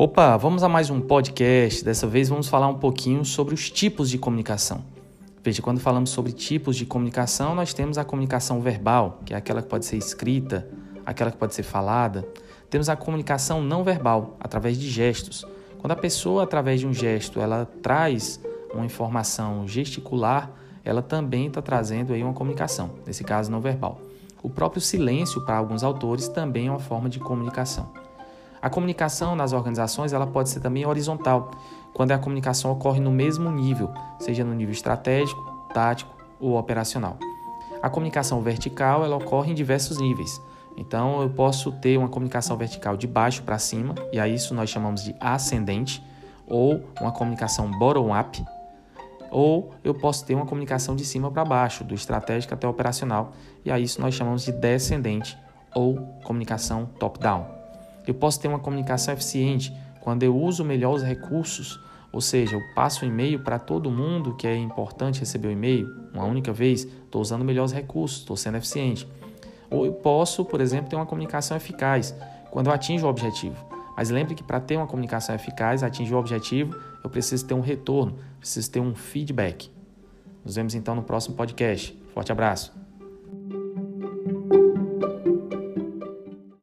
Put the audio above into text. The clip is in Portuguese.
Opa, vamos a mais um podcast. Dessa vez vamos falar um pouquinho sobre os tipos de comunicação. Veja, quando falamos sobre tipos de comunicação, nós temos a comunicação verbal, que é aquela que pode ser escrita, aquela que pode ser falada. Temos a comunicação não verbal, através de gestos. Quando a pessoa, através de um gesto, ela traz uma informação gesticular, ela também está trazendo aí uma comunicação, nesse caso não verbal. O próprio silêncio, para alguns autores, também é uma forma de comunicação. A comunicação nas organizações ela pode ser também horizontal, quando a comunicação ocorre no mesmo nível, seja no nível estratégico, tático ou operacional. A comunicação vertical ela ocorre em diversos níveis. Então eu posso ter uma comunicação vertical de baixo para cima, e a isso nós chamamos de ascendente, ou uma comunicação bottom-up, ou eu posso ter uma comunicação de cima para baixo, do estratégico até operacional, e a isso nós chamamos de descendente ou comunicação top-down. Eu posso ter uma comunicação eficiente quando eu uso melhor os recursos, ou seja, eu passo o e-mail para todo mundo que é importante receber o e-mail uma única vez, estou usando melhor os recursos, estou sendo eficiente. Ou eu posso, por exemplo, ter uma comunicação eficaz quando eu atinjo o objetivo. Mas lembre que para ter uma comunicação eficaz, atingir o objetivo, eu preciso ter um retorno, preciso ter um feedback. Nos vemos então no próximo podcast. Forte abraço!